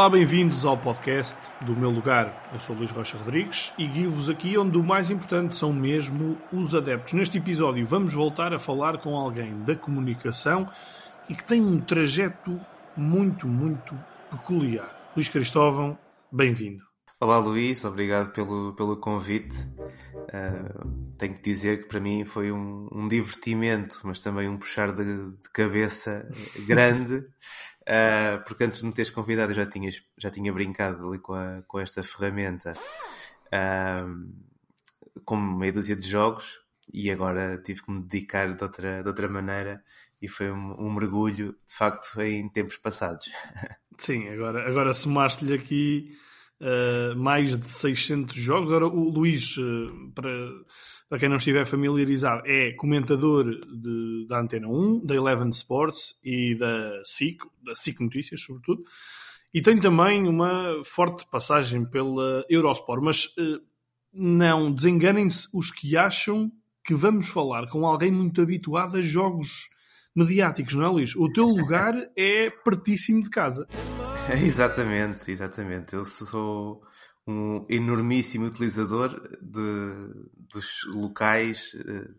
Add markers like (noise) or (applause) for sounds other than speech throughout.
Olá, bem-vindos ao podcast do meu lugar. Eu sou Luís Rocha Rodrigues e guio-vos aqui onde o mais importante são mesmo os adeptos. Neste episódio vamos voltar a falar com alguém da comunicação e que tem um trajeto muito, muito peculiar. Luís Cristóvão, bem-vindo. Olá Luís, obrigado pelo, pelo convite. Uh, tenho que dizer que para mim foi um, um divertimento, mas também um puxar de, de cabeça grande, (laughs) uh, porque antes de me teres convidado eu já, tinhas, já tinha brincado ali com, a, com esta ferramenta uh, com meia dúzia de jogos e agora tive que me dedicar de outra, de outra maneira e foi um, um mergulho de facto em tempos passados. (laughs) Sim, agora, agora somaste-lhe aqui uh, mais de 600 jogos. Ora, o Luís, para, para quem não estiver familiarizado, é comentador de, da Antena 1, da Eleven Sports e da SIC, da SIC Notícias, sobretudo. E tem também uma forte passagem pela Eurosport. Mas uh, não desenganem-se os que acham que vamos falar com alguém muito habituado a jogos mediáticos, não é, Luís? O teu lugar é pertíssimo de casa. (laughs) exatamente, exatamente. Eu sou um enormíssimo utilizador de, dos locais, uh,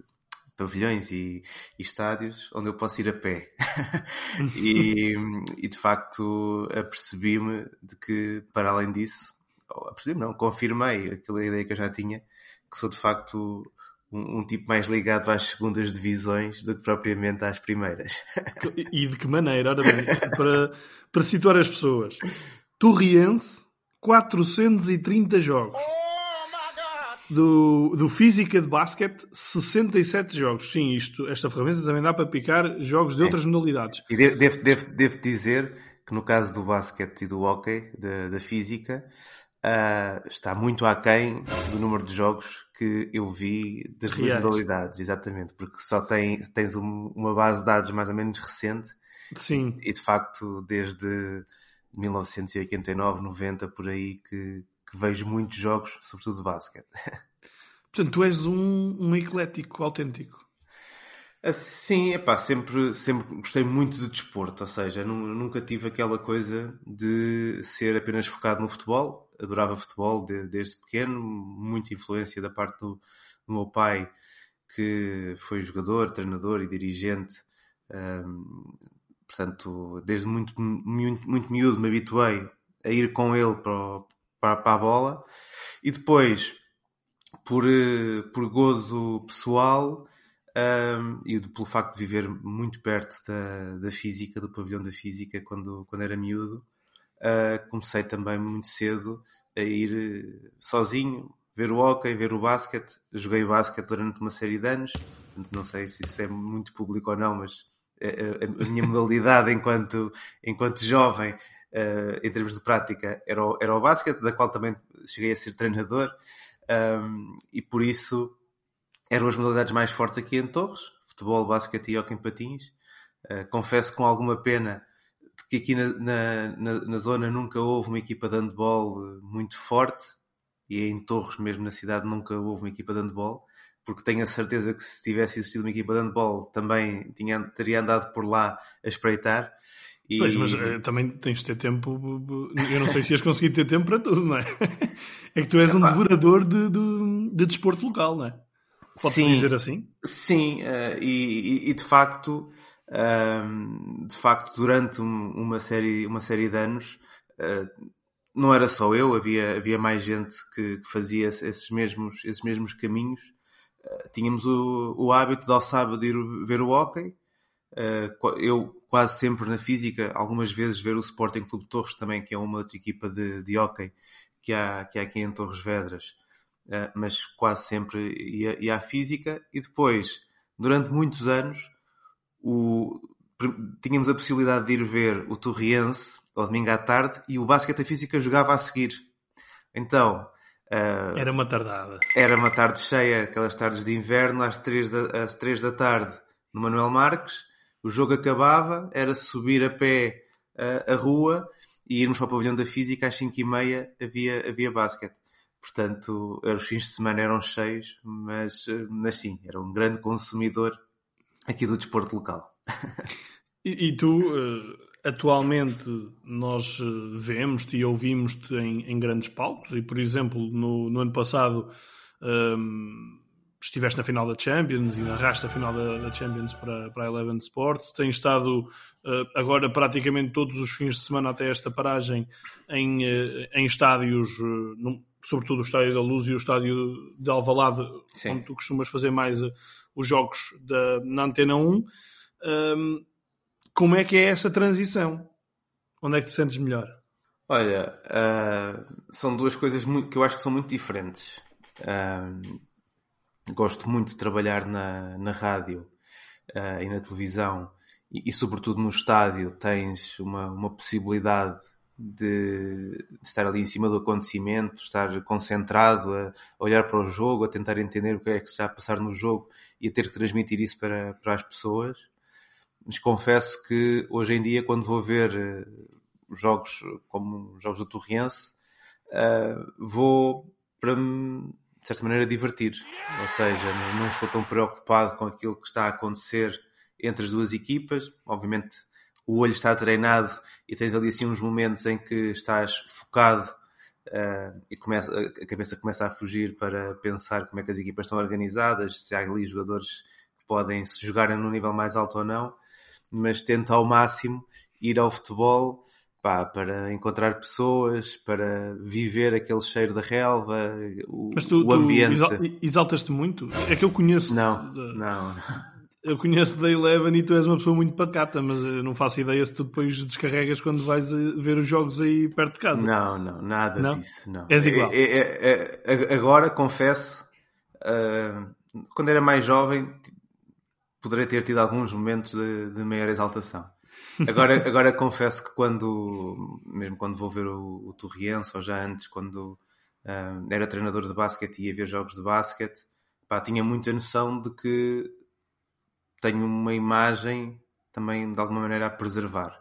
pavilhões e, e, estádios onde eu posso ir a pé. (laughs) e, e, de facto apercebi-me de que, para além disso, apercebi-me não, confirmei aquela ideia que eu já tinha, que sou de facto um, um, tipo mais ligado às segundas divisões do que propriamente às primeiras. E de que maneira? Ora bem, para, para situar as pessoas. Torriense, 430 jogos. Do, do Física de Basquete, 67 jogos. Sim, isto, esta ferramenta também dá para picar jogos de é. outras modalidades. E devo, devo, devo, devo dizer que no caso do basquete e do hockey, da, da física, uh, está muito aquém do número de jogos que eu vi das Reais. modalidades, exatamente, porque só tem, tens um, uma base de dados mais ou menos recente. Sim. E de facto, desde 1989, 90, por aí, que, que vejo muitos jogos, sobretudo de basquete. (laughs) Portanto, tu és um, um eclético autêntico. Ah, sim, epá, sempre, sempre gostei muito de desporto, ou seja, nunca tive aquela coisa de ser apenas focado no futebol. Adorava futebol desde pequeno, muita influência da parte do, do meu pai, que foi jogador, treinador e dirigente. Um, portanto, desde muito, muito, muito miúdo me habituei a ir com ele para, para, para a bola. E depois, por, eh, por gozo pessoal, um, e pelo facto de viver muito perto da, da física, do pavilhão da física, quando, quando era miúdo, uh, comecei também muito cedo a ir eh, sozinho, ver o hockey, ver o basquete. Joguei basquete durante uma série de anos, portanto, não sei se isso é muito público ou não, mas a, a, minha modalidade enquanto, enquanto jovem, uh, em termos de prática, era o, era o basquete, da qual também cheguei a ser treinador, um, e por isso eram as modalidades mais fortes aqui em Torres, futebol, basquete e hockey em patins. Uh, confesso com alguma pena que aqui na, na, na, na, zona nunca houve uma equipa de handball eh, muito forte e em Torres, mesmo na cidade, nunca houve uma equipa de handball, porque tenho a certeza que se tivesse existido uma equipa de handball também tinha, teria andado por lá a espreitar. E... Pois, mas uh, também tens de ter tempo. Eu não sei se ias conseguir ter tempo para tudo, não é? (laughs) É que tu és um devorador de, de, de desporto local, não é? Pode-se dizer assim? Sim, uh, e, e, de facto, um, de facto, durante uma série, uma série de anos, uh, não era só eu, havia, havia mais gente que, que fazia esses mesmos, esses mesmos caminhos. Uh, tínhamos o, o hábito ao sábado ir ver o hockey. eu quase sempre na física, algumas vezes ver o Sporting Clube Torres também, que é uma outra equipa de, de hockey que há, que há aqui em Torres Vedras eh, mas quase sempre ia, ia à física e depois, durante muitos anos, o, tínhamos a possibilidade de ir ver o Torriense ao domingo à tarde e o basquete física jogava a seguir. Então, uh, era uma tardada. Era uma tarde cheia, aquelas tardes de inverno, às três da, às três da tarde, no Manuel Marques. O jogo acabava, era subir a pé uh, a rua e irmos para o pavilhão da física às cinco e meia havia, havia basquete. Portanto, os fins de semana eram cheios, mas, mas sim, era um grande consumidor aqui do desporto local. (laughs) E, e tu, uh, atualmente nós eh, vemos-te e ouvimos-te em, em, grandes palcos e, por exemplo, no, no ano passado um, estiveste na final da Champions e narraste a final da, da Champions para, para a Eleven Sports. Tens estado uh, agora praticamente todos os fins de semana até esta paragem em, uh, em estádios, uh, no, sobretudo o Estádio da Luz e o Estádio de Alvalade, Sim. onde tu costumas fazer mais os jogos da, na Antena 1. Um, como é que é esta transição? Onde é que te sentes melhor? Olha, são duas coisas que eu acho que são muito diferentes. Uh, gosto muito de trabalhar na, na rádio uh, e na televisão e, e, sobretudo no estádio tens uma, uma possibilidade de, de, estar ali em cima do acontecimento, estar concentrado a, olhar para o jogo, a tentar entender o que é que está a passar no jogo e a ter que transmitir isso para, para as pessoas. Mas confesso que hoje em dia, quando vou ver uh, jogos como os jogos do Torriense, uh, vou para me de certa maneira, divertir. Ou seja, não estou tão preocupado com aquilo que está a acontecer entre as duas equipas. Obviamente, o olho está treinado e tens ali assim uns momentos em que estás focado uh, e começa, a cabeça começa a fugir para pensar como é que as equipas estão organizadas, se há ali jogadores que podem se jogarem no nível mais alto ou não, mas tenta ao máximo ir ao futebol pá, para encontrar pessoas, para viver aquele cheiro da relva, o, Mas tu, o ambiente. Tu exaltas-te muito? É que eu conheço. Não, de... não. Eu conheço da Eleven e tu és uma pessoa muito pacata, mas eu não faço ideia se tu depois descarregas quando vais ver os jogos aí perto de casa. Não, não, nada não? disso. Não. És igual. É, é, é, agora, confesso, uh, quando era mais jovem, poderei ter tido alguns momentos de, de maior exaltação. Agora, (laughs) agora confesso que quando, mesmo quando vou ver o, o Torriense, ou já antes, quando uh, era treinador de basquete e ia ver jogos de basquete, pá, tinha muita noção de que tenho uma imagem também de alguma maneira a preservar.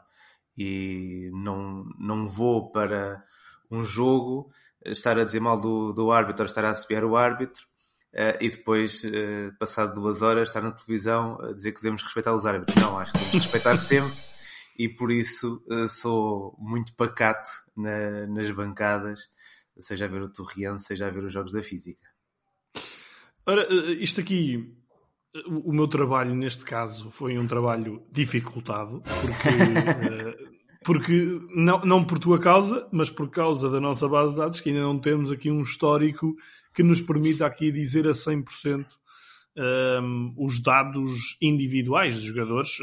E não, não vou para um jogo estar a dizer mal do, do árbitro ou estar a assobiar o árbitro Uh, e depois, uh, passado duas horas, estar na televisão a dizer que devemos respeitar os árbitros. Não, acho que devemos respeitar (laughs) sempre e por isso uh, sou muito pacato na, nas bancadas, seja a ver o Torriense, seja a ver os jogos da física. Ora, isto aqui, o meu trabalho neste caso foi um trabalho dificultado, porque, (laughs) porque não, não por tua causa, mas por causa da nossa base de dados, que ainda não temos aqui um histórico que nos permita aqui dizer a 100% um, os dados individuais dos jogadores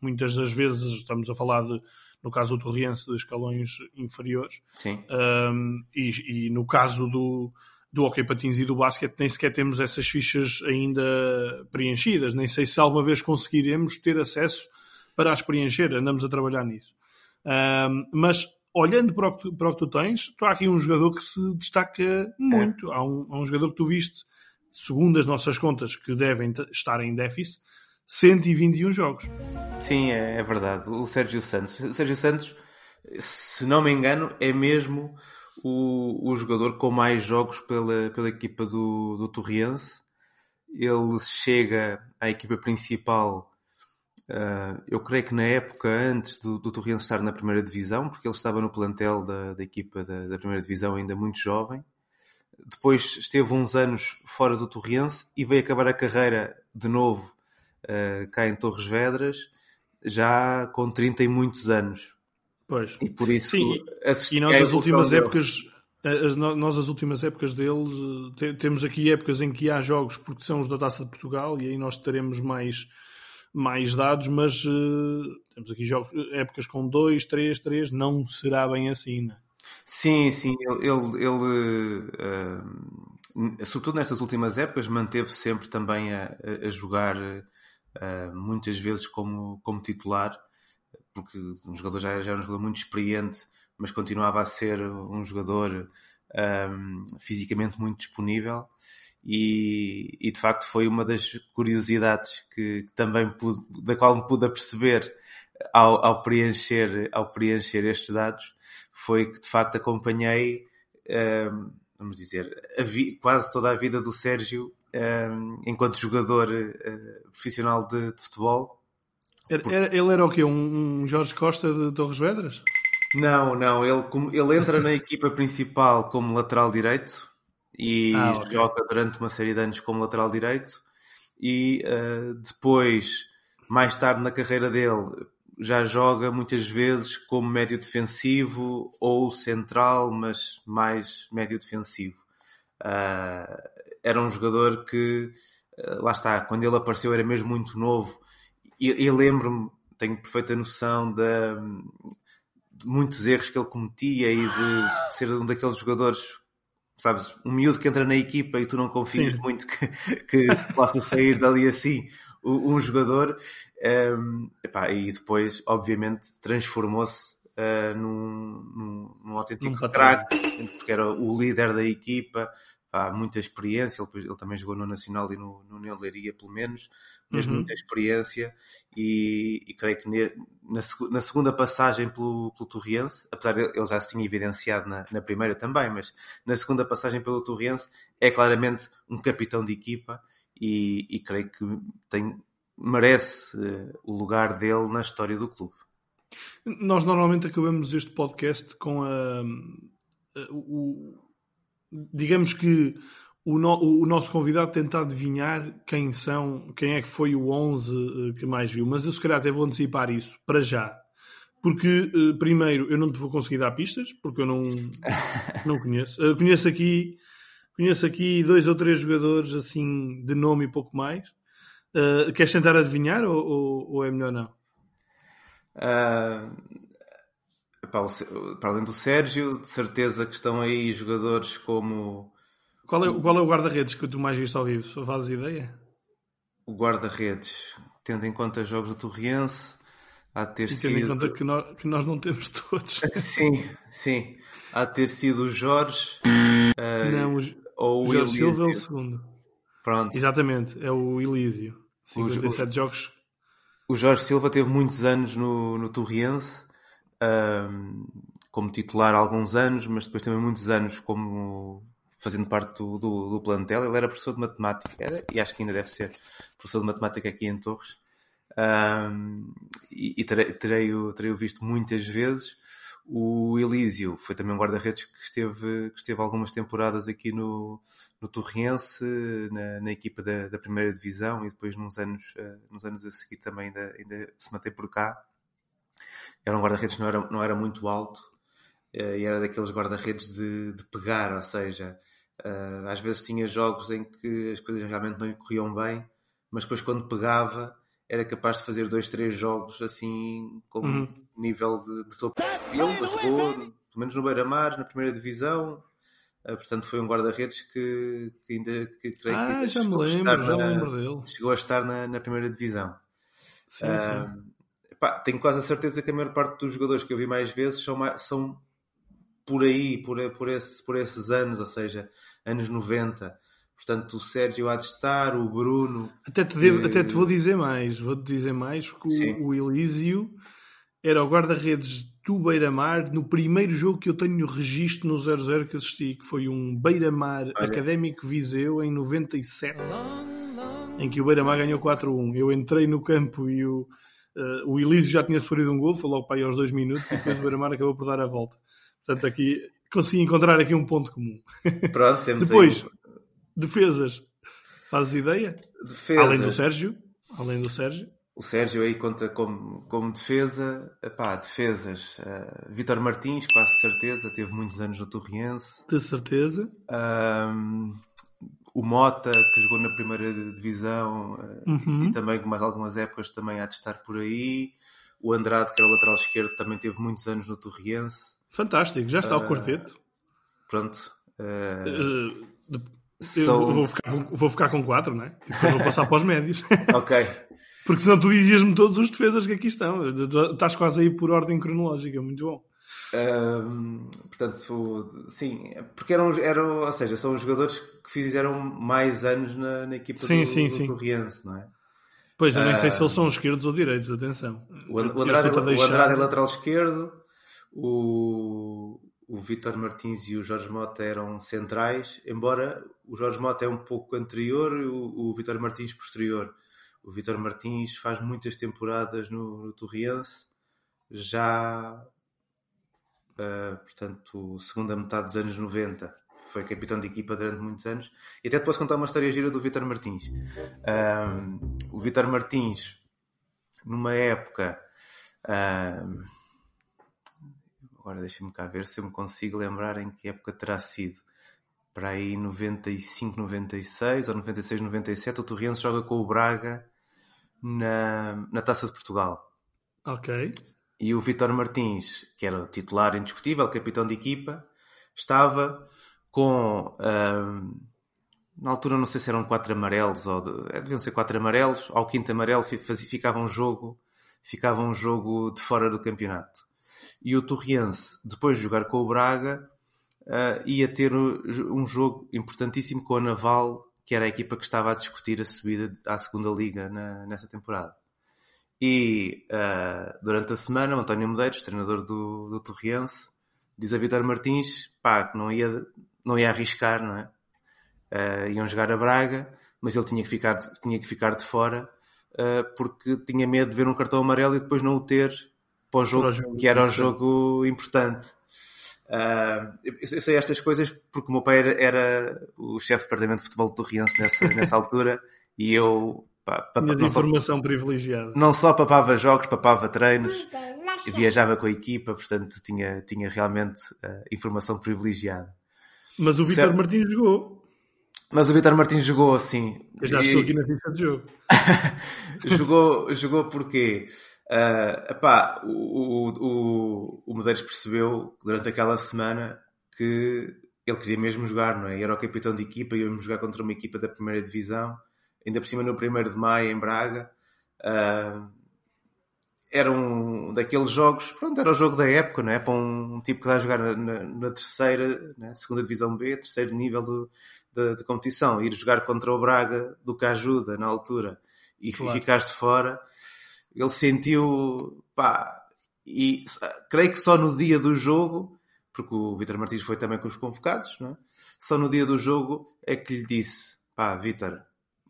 muitas das vezes estamos a falar de, no caso do Torriense, de escalões inferiores. Sim. Um, e, e, no caso do, do hockey patins e do basquete nem sequer temos essas fichas ainda preenchidas. Nem sei se alguma vez conseguiremos ter acesso para as preencher. Andamos a trabalhar nisso. Um, mas olhando para o, que, para o que tu tens, tu há aqui um jogador que se destaca muito. É. Há, um, há um jogador que tu viste, segundo as nossas contas, que devem estar em déficit, 121 jogos. Sim, é, é, verdade. O Sérgio Santos. O Sérgio Santos, se não me engano, é mesmo o, o jogador com mais jogos pela, pela equipa do, do Torriense. Ele chega à equipa principal, uh, eu creio que na época antes do, do estar na primeira divisão, porque ele estava no plantel da, da equipa da, da primeira divisão ainda muito jovem. Depois esteve uns anos fora do Torriense e veio acabar a carreira de novo uh, cá em Torres Vedras, já com 30 e muitos anos. Pois. E por isso Sim, e nós as últimas dele. épocas as, nós as últimas épocas deles te, temos aqui épocas em que há jogos porque são os da Taça de Portugal e aí nós teremos mais mais dados, mas uh, temos aqui jogos, épocas com 2, 3, 3, não será bem assim, né? Sim, sim, ele, ele, ele uh, sobretudo nestas últimas épocas, manteve sempre também a, a jogar uh, muitas vezes como, como titular, porque um jogador já, já era um jogador muito experiente, mas continuava a ser um jogador fisicamente muito disponível. E, e, de facto foi uma das curiosidades que, que também pude, da qual me pude aperceber ao, ao, preencher, ao preencher estes dados foi que de facto acompanhei, um, ehm, vamos dizer, vi, quase toda a vida do Sérgio enquanto jogador uh, profissional de, de, futebol. Era, era, ele era o quê? Um, um Jorge Costa de Torres Vedras? Não, não. Ele, ele entra na equipa principal como lateral direito e ah, okay. joga durante uma série de anos como lateral direito e uh, depois, mais tarde na carreira dele, já joga muitas vezes como médio defensivo ou central, mas mais médio defensivo. Uh, era um jogador que, uh, lá está, quando ele apareceu era mesmo muito novo. E, e lembro-me, tenho perfeita noção de, de, muitos erros que ele cometia e de ser um daqueles jogadores, sabes, um miúdo que entra na equipa e tu não confias Sim. muito que, que possa sair dali assim um jogador. Um, epá, e depois, obviamente, transformou-se uh, num, num, num autêntico craque, porque era o líder da equipa, há muita experiência, ele, ele, também jogou no Nacional e no, no União Leiria, pelo menos, mesmo uhum. muita experiência, e, e creio que ne, na, na, segunda passagem pelo, pelo Torriense, apesar de ele já se tinha evidenciado na, na, primeira também, mas na segunda passagem pelo Torriense é claramente um capitão de equipa e, e creio que tem, merece uh, o lugar dele na história do clube. Nós normalmente acabamos este podcast com a, a o, digamos que o, no, o, nosso convidado tenta adivinhar quem são, quem é que foi o 11 uh, que mais viu, mas eu se calhar até vou antecipar isso para já. Porque, uh, primeiro, eu não te vou conseguir dar pistas, porque eu não, (laughs) não conheço. Uh, conheço aqui Conheço aqui dois ou três jogadores assim de nome e pouco mais. Uh, queres tentar adivinhar ou, ou, ou é melhor não? Uh, para além do Sérgio, de certeza que estão aí jogadores como. Qual é, qual é o guarda-redes que tu mais viste ao vivo? Só fazes ideia? O guarda-redes, tendo em conta jogos do Torriense, há de ter e sido. Tendo em conta que nós, que nós não temos todos. (laughs) sim, sim. Há de ter sido o Jorge. Uh, não, os, ou o Jorge Silva é o segundo. Pronto. Exatamente, é o Elísio. 57 o, jogos. O Jorge Silva teve muitos anos no, no Torriense, um, como titular há alguns anos, mas depois também muitos anos como fazendo parte do, do, do plantel. Ele era professor de matemática, era, e acho que ainda deve ser professor de matemática aqui em Torres. Um, e, e terei, terei, terei o visto muitas vezes. O Elísio foi também um guarda-redes que esteve, que esteve algumas temporadas aqui no, no Torriense, na, na equipa da, da, primeira divisão e depois nos anos, uh, nos anos a seguir também ainda, ainda se mantém por cá. Era um guarda-redes que não era, não era muito alto uh, e era daqueles guarda-redes de, de pegar, ou seja, uh, às vezes tinha jogos em que as coisas realmente não lhe corriam bem, mas depois quando pegava era capaz de fazer dois, três jogos assim com uhum. nível de, de topo. Ele jogou, pelo menos no Beira-Mar, na primeira divisão. Uh, portanto, foi um guarda-redes que, que, ainda que creio ah, que já me lembro, já na, lembro dele. Chegou a estar na, na primeira divisão. Sim, uh, sim. Epá, tenho quase a certeza que a maior parte dos jogadores que eu vi mais vezes são, mais, são por aí, por, por, esse, por esses anos, ou seja, anos 90. Portanto, o Sérgio há de estar, o Bruno. Até te, devo, até te vou dizer mais, vou-te dizer mais, porque o, o Elísio era o guarda-redes do Beira-Mar no primeiro jogo que eu tenho registro no 0-0 que assisti, que foi um Beira-Mar Académico Viseu em 97, em que o Beira-Mar ganhou 4-1. Eu entrei no campo e o, uh, o Elísio já tinha sofrido um gol, foi logo para aí aos dois minutos, e depois o Beira-Mar acabou por dar a volta. Portanto, aqui consegui encontrar aqui um ponto comum. Pronto, temos Depois, aí Defesas. Fazes ideia? Defesa. Além do Sérgio. Além do Sérgio. O Sérgio aí conta como, como defesa. Epá, defesas. Uh, Vítor Martins, quase de certeza. Teve muitos anos no Torriense. De certeza. Um, o Mota, que jogou na primeira divisão uh, uhum. e também com mais algumas épocas também há de estar por aí. O Andrade, que era o lateral esquerdo, também teve muitos anos no Torriense. Fantástico, já está uh, o quarteto. Pronto. Uh, eu vou, ficar, vou, vou, ficar com 4, né? E depois vou passar para os médios. (laughs) ok. Porque senão tu dizias-me todos os defesas que aqui estão. Estás quase aí por ordem cronológica, muito bom. Um, portanto, sim, porque eram, eram, ou seja, são os jogadores que fizeram mais anos na, na equipa sim, do, sim, do sim. Corriense, não é? Pois, eu nem uh, sei se eles são esquerdos ou direitos, atenção. O, o, Andrade, é o Andrade é lateral esquerdo, o, o Vítor Martins e o Jorge Mota eram centrais, embora o Jorge Mota é um pouco anterior e o, o Vítor Martins posterior. O Vitor Martins faz muitas temporadas no, no Torriense, já, uh, portanto, segunda metade dos anos 90. Foi capitão de equipa durante muitos anos. E até te posso contar uma história gira do Vitor Martins. Uh, o Vitor Martins, numa época. Uh, agora deixa-me cá ver se eu me consigo lembrar em que época terá sido para aí 95, 96 ou 96, 97, o Torriense joga com o Braga na, na Taça de Portugal. Ok. E o Vitor Martins, que era o titular indiscutível, capitão de equipa, estava com. Um, na altura não sei se eram quatro amarelos ou de, é, deviam ser quatro amarelos, ao quinto amarelo ficava um jogo ficava um jogo de fora do campeonato. E o Torriense, depois de jogar com o Braga, uh, ia ter um jogo importantíssimo com a Naval, que era a equipa que estava a discutir a subida à segunda liga na, nessa temporada. E uh, durante a semana, o António Medeiros, treinador do, do Torriense, diz a Vitor Martins pá, que não ia, não ia arriscar, não é? Uh, iam jogar a Braga, mas ele tinha que ficar, tinha que ficar de fora uh, porque tinha medo de ver um cartão amarelo e depois não o ter para o jogo, para o jogo que era um jogo importante. Uh, eu sei estas coisas porque o meu pai era, era o chefe de departamento de futebol do Torriense nessa, nessa altura (laughs) e eu papá, não informação só, privilegiada. Não só papava jogos, papava treinos, viajava com a equipa, portanto tinha, tinha realmente uh, informação privilegiada. Mas o Vitor Martins jogou. Mas o Vitor Martins jogou assim. Eu já e... estou aqui na ficha de jogo. (laughs) jogou, jogou porque Uh, epá, o, o, o Medeiros percebeu durante aquela semana que ele queria mesmo jogar, não é? Era o capitão de equipa, íamos jogar contra uma equipa da primeira divisão, ainda por cima no 1 de maio em Braga. Uh, era um daqueles jogos, pronto, era o jogo da época, não é? Para um, tipo que está a jogar na, na, terceira, né? segunda divisão B, terceiro nível do, da, da competição, ir jogar contra o Braga do que ajuda na altura e claro. ficares de fora ele sentiu, pá, e creio que só no dia do jogo, porque o Vitor Martins foi também com os convocados, não é? só no dia do jogo é que lhe disse, pá, Vitor,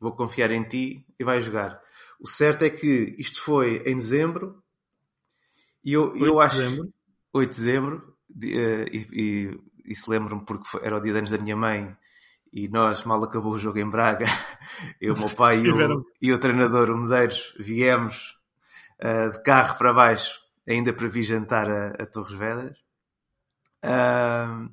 vou confiar em ti e vai jogar. O certo é que isto foi em dezembro, e eu, eu acho... Dezembro. 8 de dezembro, eh, e, e, e se lembro-me porque foi, era o dia de anos da minha mãe, e nós, mal acabou o jogo em Braga, (laughs) eu, o meu pai e o, e o treinador, o Medeiros, viemos uh, de carro para baixo, ainda para vir jantar a, a Torres Vedras. Uh,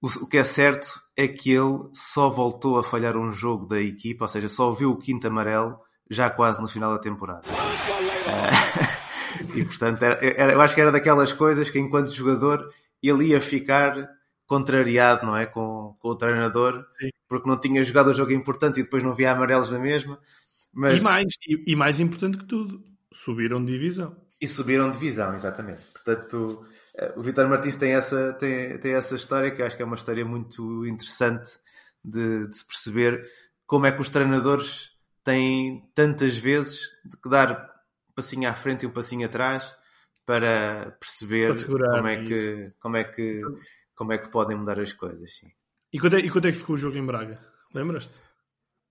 o, que é certo é que ele só voltou a falhar um jogo da equipa, ou seja, só viu o quinto amarelo já quase no final da temporada. (laughs) E portanto, era, era, eu acho que era daquelas coisas que enquanto jogador ele ia ficar contrariado, não é? Com, com o treinador, Sim. porque não tinha jogado o jogo importante e depois não via amarelos na mesma. Mas... E, mais, e, e mais importante que tudo, Subiram de divisão. E subiram de divisão, exatamente. Portanto, o Vitor Martins tem essa, tem, tem essa história que eu acho que é uma história muito interessante de, de se perceber como é que os treinadores têm tantas vezes de que dar um passinho à frente e um passinho atrás para perceber para como é que como é que como é que podem mudar as coisas sim. e quanto é, e quanto é que ficou o jogo em Braga lembras-te?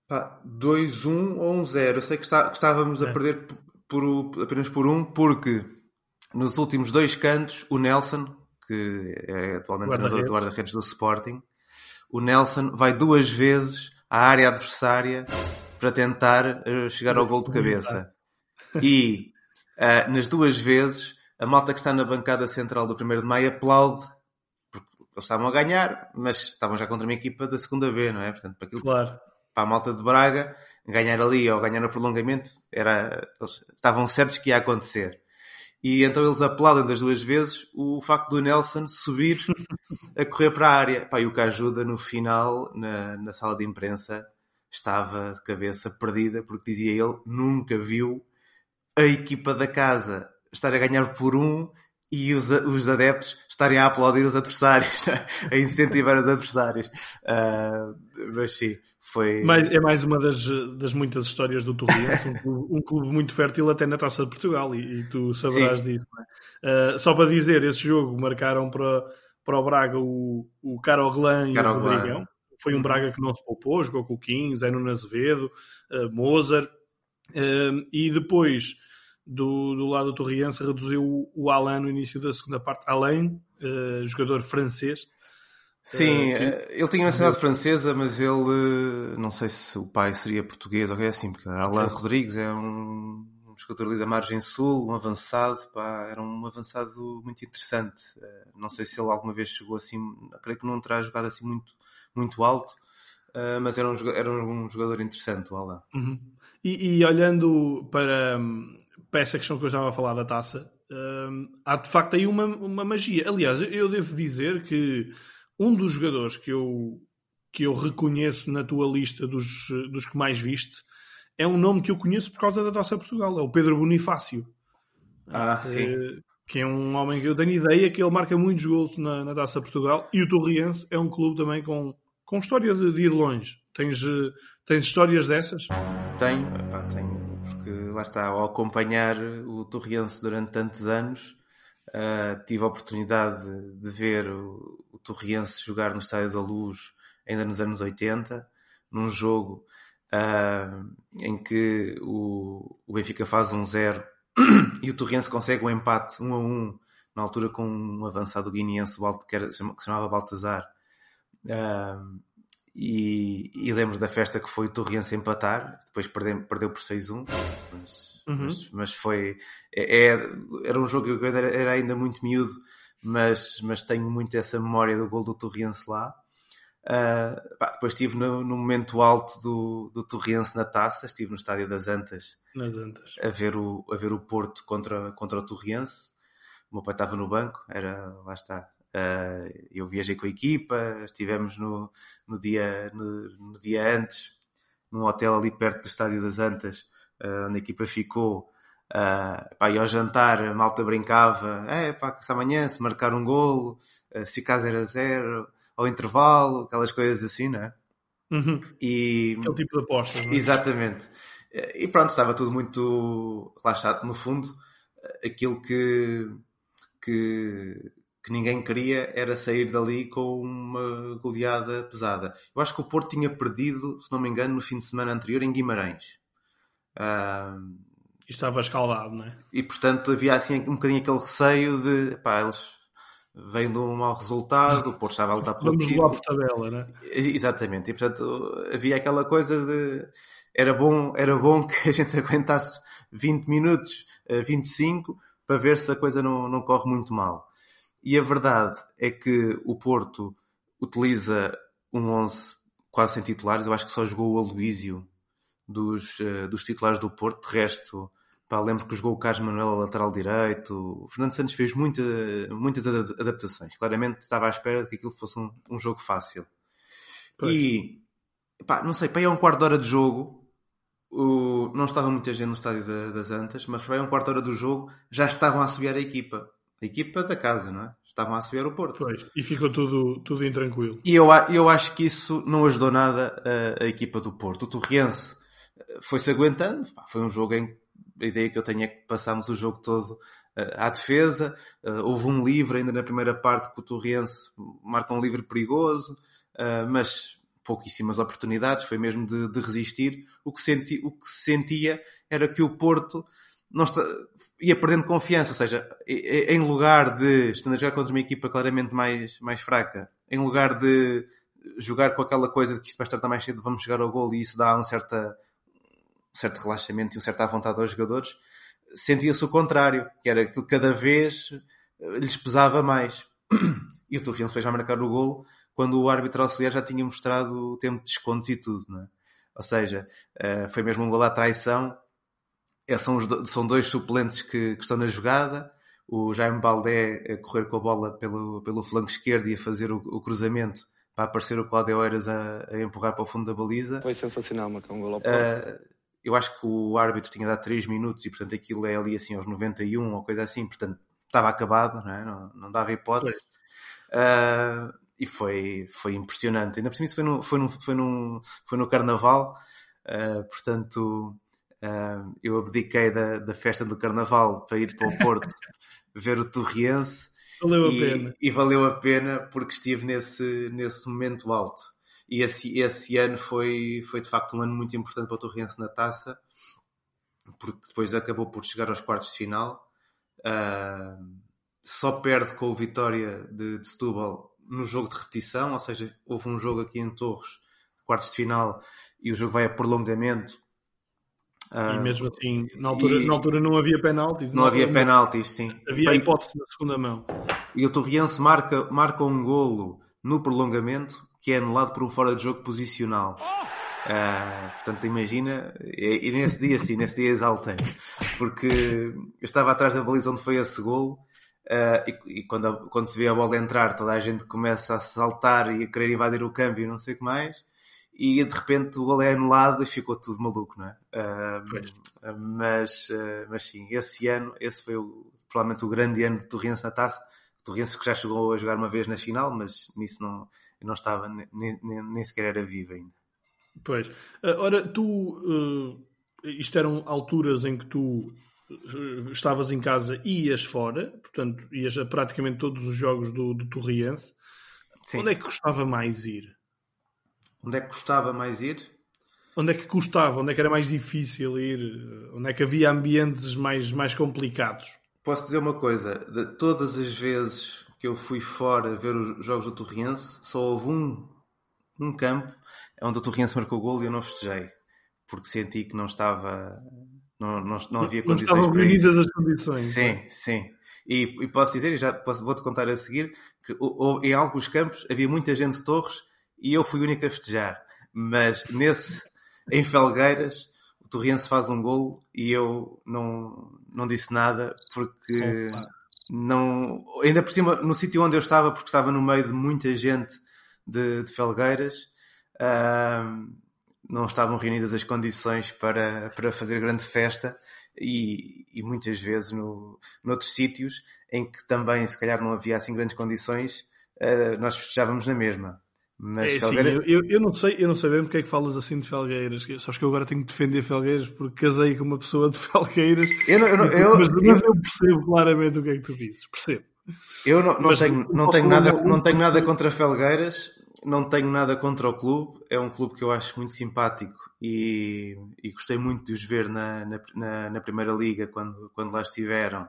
2-1 ou 1-0 eu sei que, está, que estávamos é. a perder por, apenas por um, porque nos últimos dois cantos, o Nelson, que é atualmente treinador do guarda-redes do Sporting, o Nelson vai duas vezes à área adversária para tentar uh, chegar ao gol de cabeça. E uh, nas duas vezes, a malta que está na bancada central do 1 de Maio aplaude, porque eles estavam a ganhar, mas estavam já contra uma equipa da segunda B, não é? Portanto, para, aquilo, claro. para a malta de Braga, ganhar ali ou ganhar no prolongamento, era, estavam certos que ia acontecer. E então eles aplaudem das duas vezes o facto do Nelson subir a correr para a área. Pá, e o que ajuda no final, na, na sala de imprensa, estava de cabeça perdida, porque dizia ele, nunca viu a equipa da casa estar a ganhar por um e os, os adeptos estarem a aplaudir os adversários, (laughs) a incentivar os adversários. Uh, mas sim, foi... Mas é mais uma das, das muitas histórias do Torriense, um, clube, um clube muito fértil até na Taça de Portugal, e, e tu saberás sim. disso. É? Uh, só para dizer, esse jogo marcaram para, para o Braga o, o Caroglan e o Rodrigão. Foi um uhum. Braga que não se poupou, jogou com o Kim, Zé Nuno Azevedo, uh, Mozart, Uh, e depois, do, do lado do Torriense, reduziu o, o Alain no início da segunda parte. Alain, uh, jogador francês. Sim, que... ele tinha nacionalidade francesa, mas ele, não sei se o pai seria português ou é assim, porque Alain Rodrigues é um um jogador ali da margem sul, um avançado, pá, era um avançado muito interessante. Uh, não sei se ele alguma vez chegou assim, creio que não terá jogado assim muito, muito alto, uh, mas era um, era um jogador interessante, o Alain. Uhum. E, e, olhando para, para essa questão que eu estava a falar da taça, uh, há de facto aí uma, uma magia. Aliás, eu devo dizer que um dos jogadores que eu, que eu reconheço na tua lista dos, dos que mais viste é um nome que eu conheço por causa da Taça Portugal, é o Pedro Bonifácio. Ah, sim. Eh, que é um homem que eu tenho ideia que ele marca muitos gols na, na Taça Portugal e o Torriense é um clube também com, com história de, de ir longe. Tens, eh, tens histórias dessas? Tenho, pá, tenho, porque lá está, ao acompanhar o Torriense durante tantos anos, uh, tive a oportunidade de, de ver o, o Torriense jogar no Estádio da Luz ainda nos anos 80, num jogo uh, em que o, o Benfica faz um zero (clears throat) e o Torrense consegue um empate um a um na altura com um avançado guineense que, se chamava Baltazar. Uh, e, e, lembro da festa que foi o Torrense empatar depois perdeu, perdeu por 6-1 mas, uhum. mas, mas, foi é, é, era um jogo que eu era, era ainda muito miúdo mas, mas tenho muito essa memória do gol do Torrense lá Uh, pá, depois estive no, no, momento alto do, do Torrense na taça, estive no estádio das Antas, Antas. A, ver o, a ver o Porto contra, contra o Torrense. O meu pai estava no banco, era, lá está. Uh, eu viajei com a equipa, estivemos no, no, dia, no, no, dia antes, num hotel ali perto do estádio das Antas, uh, onde a equipa ficou. Uh, pá, e ao jantar a malta brincava, é pá, se amanhã se marcar um golo, uh, se caso era zero, ao intervalo, aquelas coisas assim, não é? Uhum. E... Aquele tipo de apostas, não é? Exatamente. E pronto, estava tudo muito relaxado. No fundo, aquilo que, que, que ninguém queria era sair dali com uma goleada pesada. Eu acho que o Porto tinha perdido, se não me engano, no fim de semana anterior em Guimarães. Uh, e estava escaldado, não é? E portanto havia assim um bocadinho aquele receio de pá, eles vem de um mau resultado, o Porto estava a lutar pelo Vamos título. por tabela, né? Exatamente, e portanto havia aquela coisa de era bom, era bom que a gente (laughs) aguentasse 20 minutos, 25, eh, para ver se a coisa não, não corre muito mal. E a verdade é que o Porto utiliza um 11 quase sem titulares, eu acho que só jogou o Aloísio dos, eh, dos titulares do Porto, de resto Pá, lembro que jogou o Carlos Manuel a lateral direito. O Fernando Santos fez muita, muitas adaptações. Claramente estava à espera de que aquilo fosse um, um jogo fácil. Pois. E, pá, não sei, para ir a um quarto de hora de jogo, o, não estava muita gente no estádio da, das Antas, mas para ir a um quarto de hora do jogo já estavam a assobiar a equipa. A equipa da casa, não é? Estavam a assobiar o Porto. Pois, e ficou tudo, tudo intranquilo. E eu, eu acho que isso não ajudou nada a, a equipa do Porto. O Torriense foi-se aguentando. Foi um jogo em a ideia que eu tenho é que passámos o jogo todo uh, à defesa. Uh, houve um livre ainda na primeira parte que o Torriense marca um livre perigoso, uh, mas pouquíssimas oportunidades, foi mesmo de, de resistir. O que, senti, o que se sentia era que o Porto não está, ia perdendo confiança, ou seja, em lugar de estando a jogar contra uma equipa claramente mais, mais fraca, em lugar de jogar com aquela coisa de que isto vai estar mais cedo, vamos chegar ao gol e isso dá uma certa um certo relaxamento e uma certa vontade aos jogadores, sentia-se o contrário, que era que cada vez eh, lhes pesava mais. (clears throat) E o Torriense depois vai marcar o golo quando o árbitro auxiliar já tinha mostrado o tempo de descontos e tudo, não é? Ou seja, eh, foi mesmo um golo à traição. São, os, são dois suplentes que, que, estão na jogada. O Jaime Baldé a correr com a bola pelo, pelo flanco esquerdo e a fazer o, o cruzamento para aparecer o Cláudio Eiras a, a, empurrar para o fundo da baliza. Foi sensacional marcar um golo ao uh, eu acho que o árbitro tinha dado 3 minutos e portanto aquilo é ali assim aos 91 ou coisa assim, portanto estava acabado, não, é? não, não dava hipótese. Uh, e foi, foi impressionante. Ainda por cima isso foi no, foi no, foi no, foi no Carnaval, uh, portanto uh, eu abdiquei da, da festa do Carnaval para ir para o Porto (laughs) ver o Torriense. Valeu e, a pena. E valeu a pena porque estive nesse, nesse momento alto. E esse, esse ano foi, foi de facto um ano muito importante para o Torrense na taça. porque depois acabou por chegar aos quartos de final. Uh, só perde com o Vitória de, de Setúbal no jogo de repetição, ou seja, houve um jogo aqui em Torres, quartos de final, e o jogo vai a prolongamento. E mesmo assim, na altura, e... na altura não havia penaltis. Não, não havia penaltis, sim. Havia Bem, hipótese na segunda mão. E o Torriense marca, marca um golo no prolongamento, que é anulado por um fora de jogo posicional. Uh, portanto, imagina, e, e, nesse dia sim, nesse dia exaltei, porque eu estava atrás da baliza onde foi esse golo Uh, e, e quando, a, quando se vê a bola entrar, toda a gente começa a saltar e a querer invadir o câmbio e não sei o que mais. E de repente o gol é anulado e ficou tudo maluco, não é? Uh, mas, mas sim, esse ano, esse foi o, provavelmente o grande ano de Torrense na taça. Torrense que já chegou a jogar uma vez na final, mas nisso não, não estava, nem, nem, nem sequer era vivo ainda. Pois. Ora, tu. isto eram alturas em que tu estavas em casa e ias fora, portanto, ias a praticamente todos os jogos do, do Torriense. Sim. Onde é que custava mais ir? Onde é que custava mais ir? Onde é que custava? Onde é que era mais difícil ir? Onde é que havia ambientes mais, mais complicados? Posso dizer uma coisa: de todas as vezes que eu fui fora ver os jogos do Torriense, só houve um, um campo onde o Torriense marcou o gol e eu não festejei, porque senti que não estava não, não, não havia não condições estavam reunidas as condições. Sim, sim. E, e, posso dizer, e já vou-te contar a seguir, que ou, em alguns campos havia muita gente de Torres e eu fui o único a festejar. Mas nesse, em Felgueiras, o Torriense faz um gol e eu não, não disse nada porque Opa. Não. Ainda por cima, no sítio onde eu estava, porque estava no meio de muita gente de, de Felgueiras. Uh, não estavam reunidas as condições para, para fazer grande festa e, e muitas vezes no, noutros sítios em que também se calhar não havia assim grandes condições, uh, nós festejávamos na mesma. Mas é, Felgueira... sim, eu, eu, não sei, eu não sei bem porque é que falas assim de Felgueiras. Sabes que eu agora tenho que defender Felgueiras porque casei com uma pessoa de Felgueiras. (laughs) Eu não, eu, não, eu, mas, mas eu percebo claramente o que é que tu dizes, percebo. Eu não, não tenho, não tenho nada, não tenho nada contra Felgueiras, não tenho nada contra o clube, é um clube que eu acho muito simpático e, e gostei muito de os ver na, na, na, Primeira Liga quando, quando lá estiveram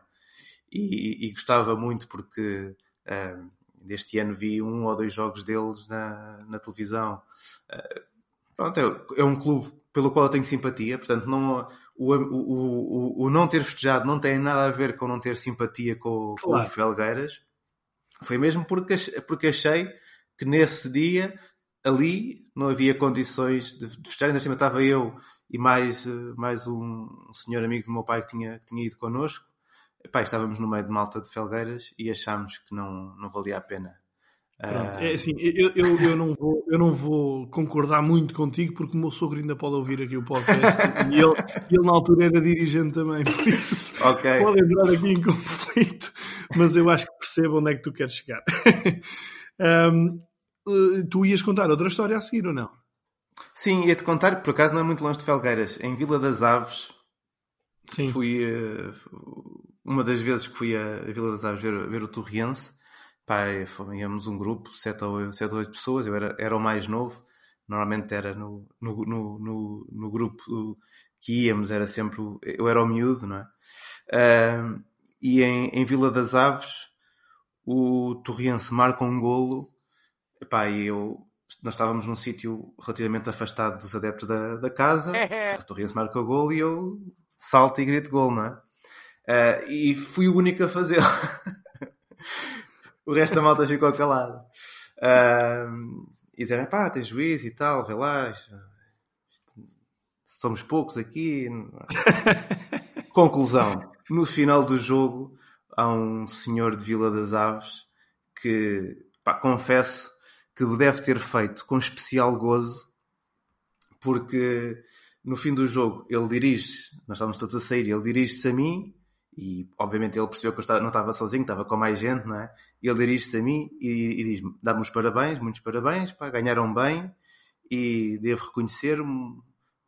e, e gostava muito porque uh, deste ano vi um ou dois jogos deles na, na televisão. Uh, pronto, é, é, um clube pelo qual eu tenho simpatia, portanto não, o, o, o, o não ter festejado não tem nada a ver com não ter simpatia com, claro. com o Felgueiras. Foi mesmo porque, porque achei que nesse dia, ali, não havia condições de, de festejar. Ainda cima estava eu e mais, eh, mais um senhor amigo do meu pai que tinha, que tinha ido connosco. Epá, estávamos no meio de malta de felgueiras e achámos que não, não valia a pena. Pronto, é assim, eu, eu, eu, não vou, eu não vou concordar muito contigo porque o meu sogro ainda pode ouvir aqui o podcast e ele, ele na altura era dirigente também, por isso okay. pode entrar aqui em conflito, mas eu acho que percebo onde é que tu queres chegar. um, Eh, tu ias contar outra história a seguir ou não? Sim, ia-te contar, por acaso não é muito longe de Felgueiras, em Vila das Aves. Sim. Fui uh, uma das vezes que fui a, Vila das Aves ver, ver o Torriense. Pá, íamos um grupo, sete ou, sete ou oito pessoas, eu era, era o mais novo. Normalmente era no, no, no, no, no grupo que íamos, era sempre. Eu era o miúdo, não é? Uh, e em, em Vila das Aves, o Torriense marca um golo Epá, e eu, nós estávamos num sítio relativamente afastado dos adeptos da, da casa, (laughs) a Torres marca o gol e eu salto e grito gol, não é? Uh, e fui o único a fazer. (laughs) o resto da malta ficou calado. Uh, e disseram, pá, tem juiz e tal, vê lá. Somos poucos aqui. (laughs) Conclusão. No final do jogo, há um senhor de Vila das Aves que, pá, confesso, que o deve ter feito com especial gozo, porque no fim do jogo ele dirige, nós estávamos todos a sair, ele dirige-se a mim, e obviamente ele percebeu que eu não estava sozinho, estava com mais gente, não é? Ele dirige-se a mim e, e diz-me: dá-me os parabéns, muitos parabéns, pá, ganharam bem, e devo reconhecer um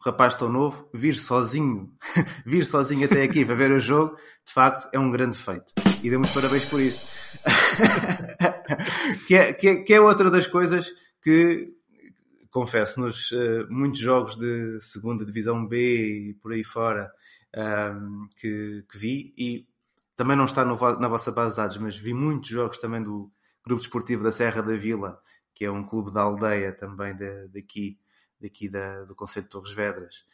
rapaz tão novo, vir sozinho, (laughs) vir sozinho até aqui para ver o jogo, de facto é um grande feito. E deu-me os parabéns por isso. (laughs) que, é, que, é, que é outra das coisas que, confesso, nos uh, muitos jogos de segunda divisão B e por aí fora, um, que, que, vi e também não está no, na vossa base de dados, mas vi muitos jogos também do Grupo Desportivo da Serra da Vila, que é um clube da aldeia também daqui, daqui da, do Conselho de Torres Vedras,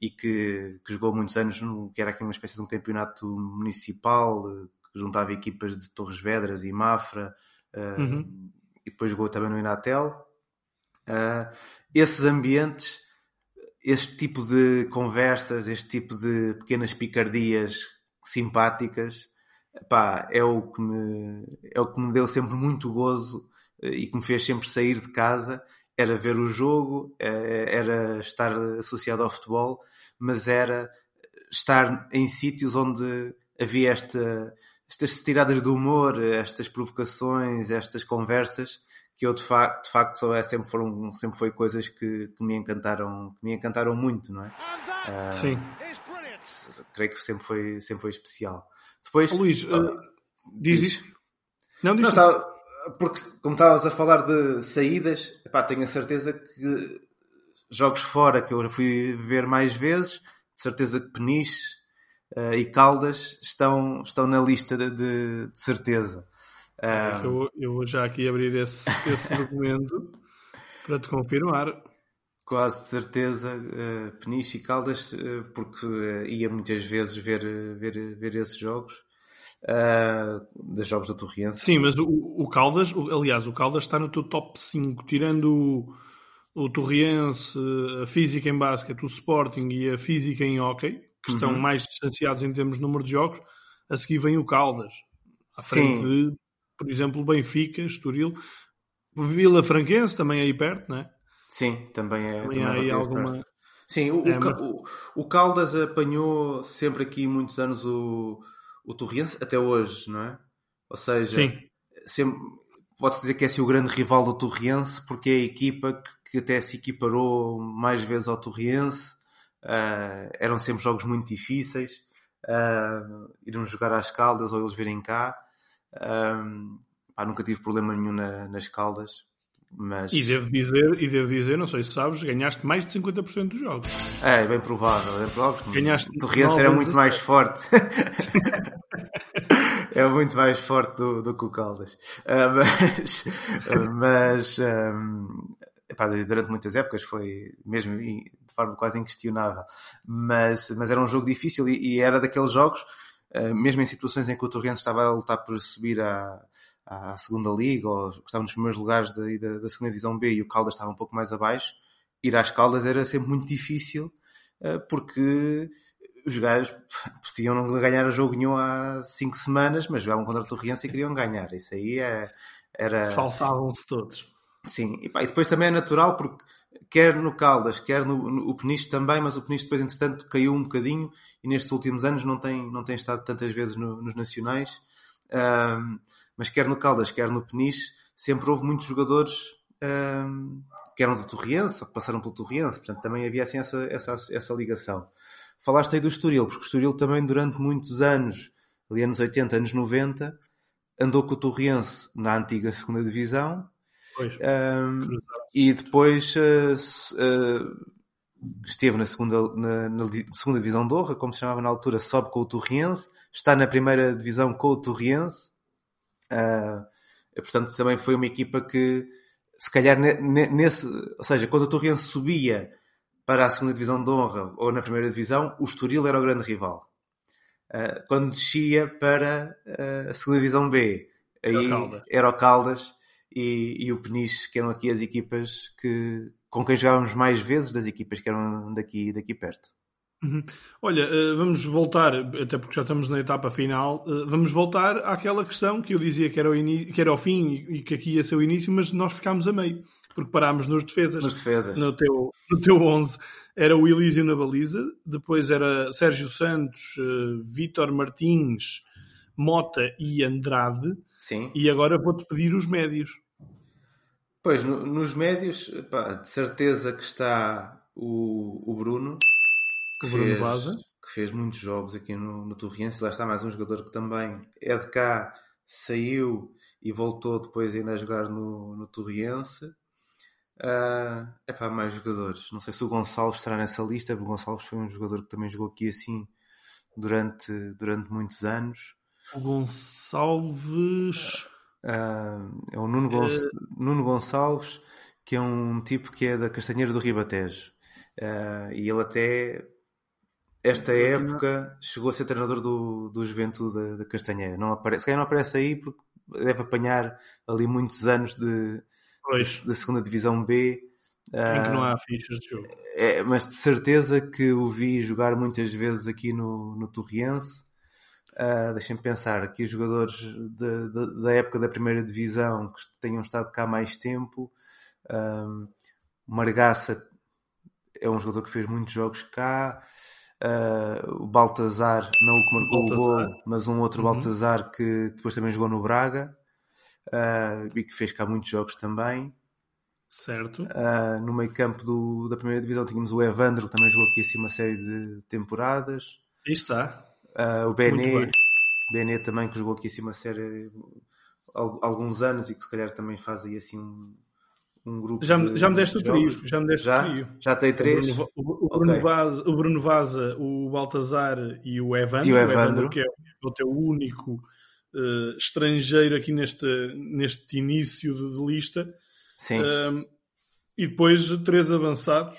e que, que jogou muitos anos, no, que era aqui uma espécie de um campeonato municipal, que juntava equipas de Torres Vedras e Mafra, uh, uhum. e depois jogou também no Inatel. Uh, esses ambientes, este tipo de conversas, este tipo de pequenas picardias simpáticas, pá, é o que me, é o que me deu sempre muito gozo eh, e que me fez sempre sair de casa. Era ver o jogo, eh, era estar associado ao futebol, mas era estar em sítios onde havia esta, estas tiradas de humor, estas provocações, estas conversas que eu de facto, de facto só é, sempre foram sempre foi coisas que, que, me encantaram que me encantaram muito não é? Uh, sim. creio que sempre foi sempre foi especial. Depois oh, Luís uh, diz, diz. não, diz não estava, porque como estavas a falar de saídas epá, tenho a certeza que jogos fora que eu fui ver mais vezes de certeza que Peniche uh, e Caldas estão estão na lista de, de, de um... Eu, eu, vou já aqui abrir esse, esse (laughs) documento para te confirmar. Quase de certeza, uh, Peniche e Caldas, uh, porque uh, ia muitas vezes ver, ver, ver esses jogos, uh, dos jogos da Torriense. Sim, mas o, o Caldas, o, aliás, o Caldas está no teu top 5, tirando o, o Torriense, a física em basquete, o Sporting e a física em hockey, que estão uhum. mais distanciados em termos de número de jogos, a seguir vem o Caldas, à frente Sim. de por exemplo, Benfica, Estoril, Vila Franquense também é aí perto, não é? Sim, também é. Também há aí alguma. Sim, o, é, o, o, Caldas apanhou sempre aqui muitos anos o, o Torriense, até hoje, não é? Ou seja, sempre, pode-se dizer que é assim, o grande rival do Torriense, porque é a equipa que, que até se equiparou mais vezes ao Torriense. Uh, eram sempre jogos muito difíceis. Uh, irmos jogar às Caldas ou eles virem cá. Um, pá, nunca tive problema nenhum na, nas caldas. Mas... E devo dizer, e devo dizer, não sei se sabes, ganhaste mais de 50% dos jogos. É, bem provável, é provável. Ganhaste o Torriense era muito mais forte. (laughs) é muito mais forte do, do que o Caldas. Uh, mas, mas um, epá, durante muitas épocas foi mesmo de forma quase inquestionável. Mas, mas era um jogo difícil e, e era daqueles jogos mesmo em situações em que o Torrente estava a lutar por subir à, à segunda liga ou estava nos primeiros lugares da, da, da, segunda divisão B e o Caldas estava um pouco mais abaixo, ir às Caldas era sempre muito difícil uh, porque os gajos (laughs) podiam não ganhar a jogo nenhum há cinco semanas, mas jogavam contra o Torriense e queriam ganhar. Isso aí é, era. Falsavam-se todos. Sim, e, pá, e depois também é natural porque quer no Caldas, quer no, no o Peniche também, mas o Peniche depois, entretanto, caiu um bocadinho e nestes últimos anos não tem, não tem estado tantas vezes no, nos nacionais. Um, mas quer no Caldas, quer no Peniche, sempre houve muitos jogadores um, que eram do Torriense, que passaram pelo Torriense, portanto também havia assim essa, essa, essa ligação. Falaste aí do Estoril, porque o Estoril também durante muitos anos, ali anos 80, anos 90, andou com o Torriense na antiga segunda divisão um, e depois uh, uh, esteve na segunda, na, na, segunda divisão de honra, como se chamava na altura, sobe com o Torriense, está na primeira divisão com o Torriense. Uh, portanto, também foi uma equipa que, se calhar, nesse, ou seja, quando o Torriense subia para a segunda divisão de honra ou na primeira divisão, o Estoril era o grande rival. Uh, quando descia para uh, a segunda divisão B, aí era o Caldas e, e o Peniche, que eram aqui as equipas que, com quem jogávamos mais vezes, das equipas que eram daqui, daqui perto. Uhum. Olha, eh, vamos voltar, até porque já estamos na etapa final, eh, vamos voltar àquela questão que eu dizia que era o, que era o fim e que aqui ia ser o início, mas nós ficámos a meio, porque parámos nos defesas. Nos defesas. No teu, no teu 11 era o Elísio na baliza, depois era Sérgio Santos, uh, Vítor Martins, Mota e Andrade. Sim. E agora vou-te pedir os médios. Pois, no, nos médios, pá, de certeza que está o, o Bruno, que, o Bruno fez, Vaza. que fez muitos jogos aqui no, no Torriense. Lá está mais um jogador que também é de cá, saiu e voltou depois ainda a jogar no, no Torriense. Uh, é pá, mais jogadores. Não sei se o Gonçalves estará nessa lista. O Gonçalves foi um jogador que também jogou aqui assim durante, durante muitos anos. O Gonçalves. Uh, é o Nuno, Gon uh... Nuno Gonçalves, que é um tipo que é da Castanheira do Ribatejo. Uh, e ele até esta época chegou a ser treinador do, do Juventude da, da Castanheira. Não aparece, se calhar não aparece aí porque deve apanhar ali muitos anos de, de segunda divisão B. Em que não há fichas de jogo. É, mas de certeza que o vi jogar muitas vezes aqui no, no Torriense. Uh, Deixem-me pensar, aqui os jogadores de, de, da época da primeira divisão que tenham estado cá mais tempo. Um, Margaça é um jogador que fez muitos jogos cá. Uh, o Baltazar, não o que marcou o, o gol, mas um outro uhum. Baltazar que depois também jogou no Braga uh, e que fez cá muitos jogos também. Certo. Uh, no meio campo do, da primeira divisão tínhamos o Evandro, que também jogou aqui assim uma série de temporadas. Aí está. Uh, o Bené, Bené também que jogou aqui assim uma série alguns anos e que se calhar também faz aí assim um, um grupo. Já, me, já me deste o trio. Já me deste já? o trio. Já tem três. O Bruno, o, o Bruno, okay. Vaza, o Bruno Vaza, o Baltazar e o Evandro. E o Evandro, o Evandro que é o teu único uh, estrangeiro aqui neste, neste início de, de lista. Sim. Um, e depois três avançados.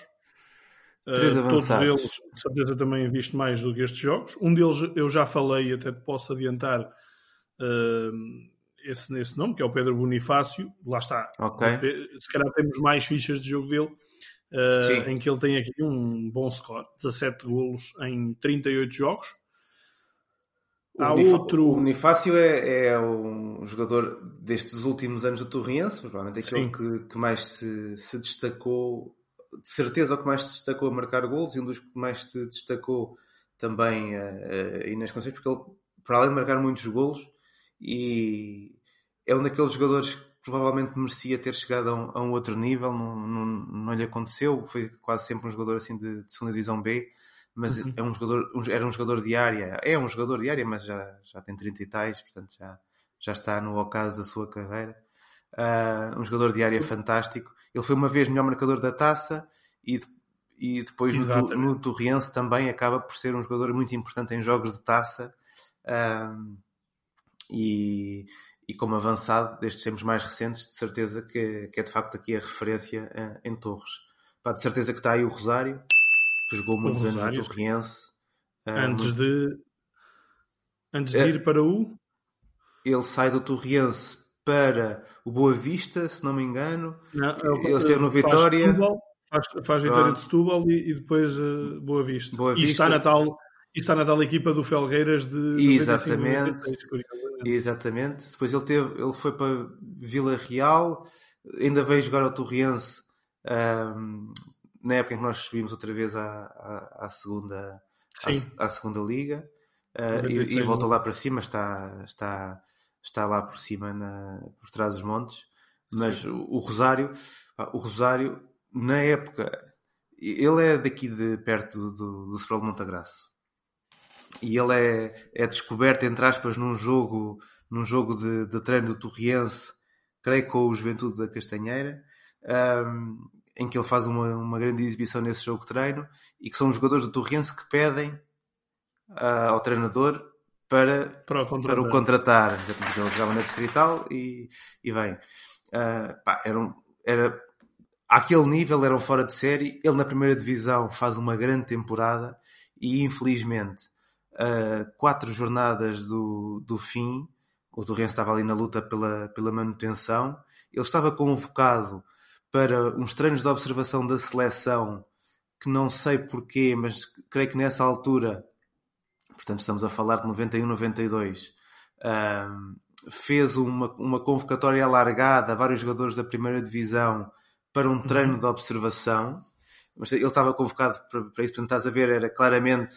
Três uh, avançados. Todos eles, de certeza, também visto mais do que estes jogos. Um deles eu já falei, até te posso adiantar uh, esse, esse nome, que é o Pedro Bonifácio. Lá está. Okay. Se calhar temos mais fichas de jogo dele. Uh, em que ele tem aqui um bom score, 17 golos em 38 jogos. Há o outro. O Bonifácio é, é, um jogador destes últimos anos do Torriense, provavelmente aquele que, que, mais se, se, destacou, de certeza, o que mais se destacou a marcar gols e um dos que mais se destacou também uh, uh, nas condições, porque ele, para além de marcar muitos gols, e é um daqueles jogadores que provavelmente merecia ter chegado a um, a um outro nível, não, não, não, lhe aconteceu, foi quase sempre um jogador assim de, de segunda divisão B mas uhum. é um jogador, um, era um jogador de área, é um jogador de área, mas já, já tem 30 e tais, portanto já, já está no ocaso da sua carreira. Uh, um jogador de área fantástico. Ele foi uma vez melhor marcador da taça e, e depois no, no Torriense também acaba por ser um jogador muito importante em jogos de taça. Uh, e, e como avançado destes tempos mais recentes, de certeza que, que é de facto aqui a referência uh, em Torres. Pá, de certeza que está aí o Rosário, que jogou muitos anos no Torriense. Ah, antes de antes de é, ir para o ele sai do Torriense para o Boa Vista, se não me engano. Não, ele esteve no Vitória. Faz, faz Vitória de Setúbal e, e depois uh, Boa Vista. Boa e Vista. está na tal e está na tal equipa do Felgueiras de Exatamente. 96, Exatamente. Depois ele teve, ele foi para Vila Real, ainda veio jogar ao Torriense um, na época em que nós subimos outra vez à, à, à segunda, à, à, segunda liga uh, e, e voltou lá para cima, está, está, está lá por cima, na, por trás dos montes. Mas o, o, Rosário, o Rosário, na época, ele é daqui de perto do, do Sobral de Montagraço. E ele é, é descoberto, entre aspas, num jogo, num jogo de, de treino do Torriense, creio com o Juventude da Castanheira. Um, em que ele faz uma, uma grande exibição nesse jogo de treino e que são os jogadores do Torrense que pedem uh, ao treinador para, para, o, para o contratar. Porque ele jogava na Distrital e, e vem. Uh, pá, era, um, era, àquele nível eram fora de série. Ele na primeira divisão faz uma grande temporada e infelizmente uh, quatro jornadas do, do fim, o Torrense estava ali na luta pela, pela manutenção. Ele estava convocado para uns treinos de observação da seleção que não sei porquê, mas creio que nessa altura, portanto estamos a falar de 91, 92, um, fez uma, uma convocatória alargada a vários jogadores da primeira divisão para um treino uhum. de observação. Mas ele estava convocado para, para isso, portanto estás a ver, era claramente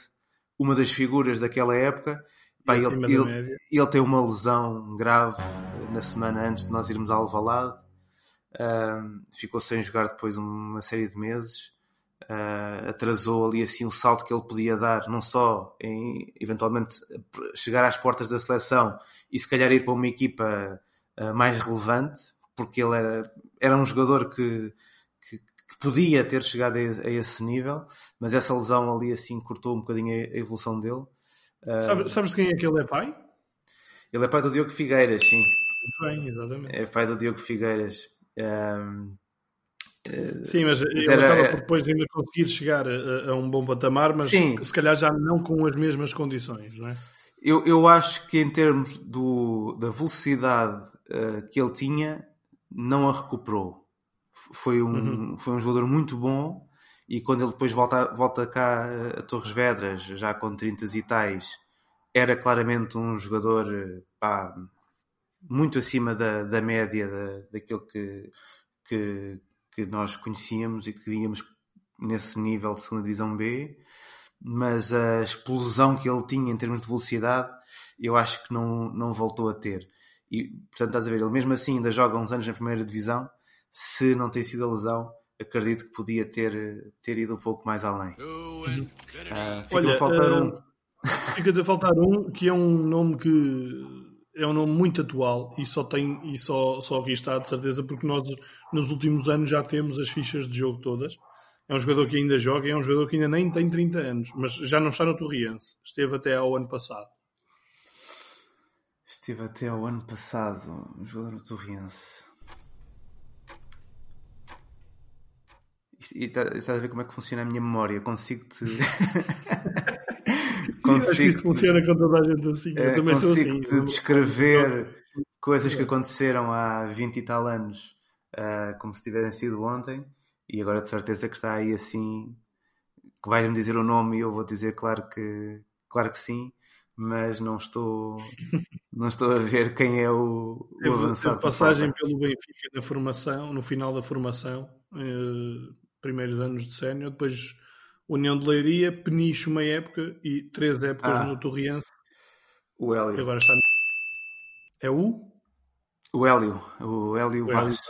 uma das figuras daquela época. Pá, ele, ele, ele, tem uma lesão grave na semana antes de nós irmos ao Alvalade Uh, ficou sem jogar depois uma série de meses. Uh, atrasou ali assim o salto que ele podia dar, não só em eventualmente chegar às portas da seleção e se calhar ir para uma equipa uh, mais relevante, porque ele era, era um jogador que, que, que podia ter chegado a, a, esse nível, mas essa lesão ali assim cortou um bocadinho a, a evolução dele. Sabes, sabes de quem é que ele é pai? Ele é pai do Diogo Figueiras, sim. Muito bem, exatamente. É pai do Diogo Figueiras. Um, Sim, mas ele era, acaba por depois ainda conseguir chegar a, a, um bom patamar, mas sim. se calhar já não com as mesmas condições, não é? Eu, eu acho que em termos do, da velocidade uh, que ele tinha, não a recuperou. Foi um, uhum. foi um jogador muito bom e quando ele depois volta, volta cá a Torres Vedras, já com 30 e tais, era claramente um jogador pá, muito acima da, da média da, daquilo que, que, que nós conhecíamos e que víamos nesse nível de segunda divisão B, mas a explosão que ele tinha em termos de velocidade, eu acho que não, não voltou a ter. E, portanto, estás a ver, ele mesmo assim ainda joga uns anos na primeira divisão, se não tem sido a lesão, acredito que podia ter, ter ido um pouco mais além. Uh, Olha, a faltar uh, um. Fica a faltar um, que é um nome que é um nome muito atual e só tem e só, só aqui está de certeza porque nós nos últimos anos já temos as fichas de jogo todas. É um jogador que ainda joga, é um jogador que ainda nem tem 30 anos, mas já não está no Torriense. Esteve até ao ano passado. Esteve até ao ano passado, um jogador no Torriense. E estás a ver como é que funciona a minha memória? Consigo-te. (laughs) consigo Acho que isto funciona com toda a gente assim. Eu é, também sou assim. De descrever coisas que aconteceram há 20 e tal anos uh, como se tivessem sido ontem e agora de certeza que está aí assim que vais-me dizer o nome e eu vou dizer claro que claro que sim mas não estou (laughs) não estou a ver quem é o, o avançado. Teve passagem pelo Benfica na formação, no final da formação, eh, primeiros anos de sénior, depois União de Leiria, Peniche uma época e três épocas ah, no Torriense. O Hélio. Que agora está... É o? O Hélio. O Hélio o Vaz.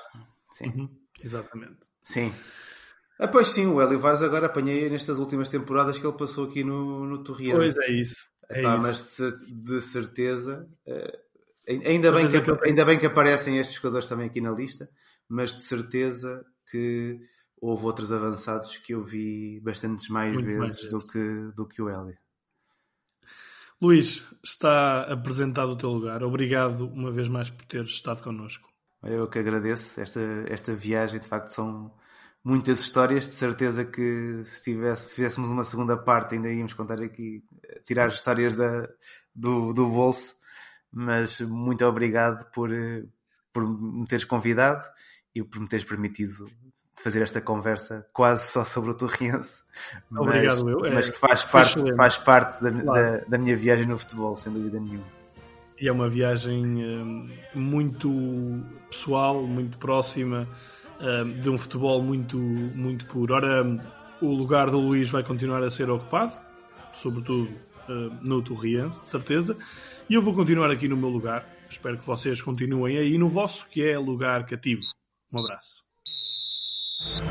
Sim. Uhum, exatamente. Sim. Ah, pois sim, o Hélio Vaz agora apanhei nestas últimas temporadas que ele passou aqui no, no Torriense. Pois é isso. É Epá, isso. Mas de, de certeza... Uh, ainda, bem que ainda bem que aparecem estes jogadores também aqui na lista, mas de certeza que houve outros avançados que eu vi bastantes mais Muito vezes mais do, que, do que o Hélio. Luís, está apresentado o teu lugar. Obrigado uma vez mais por teres estado connosco. Eu que agradeço. Esta, esta viagem, de facto, são muitas histórias. De certeza que se tivesse, fizéssemos uma segunda parte, ainda íamos contar aqui, tirar histórias da, do, do bolso. Mas muito obrigado por, por me teres convidado e por me teres permitido fazer esta conversa quase só sobre o Torriense. (laughs) Obrigado, mas, eu. É, mas que faz parte, faz parte da, claro. da, da, minha viagem no futebol, sem dúvida nenhuma. E é uma viagem um, muito pessoal, muito próxima, um, de um futebol muito, muito puro. Ora, o lugar do Luís vai continuar a ser ocupado, sobretudo uh, no Torriense, de certeza, e eu vou continuar aqui no meu lugar. Espero que vocês continuem aí no vosso, que é lugar cativo. Um abraço. よし!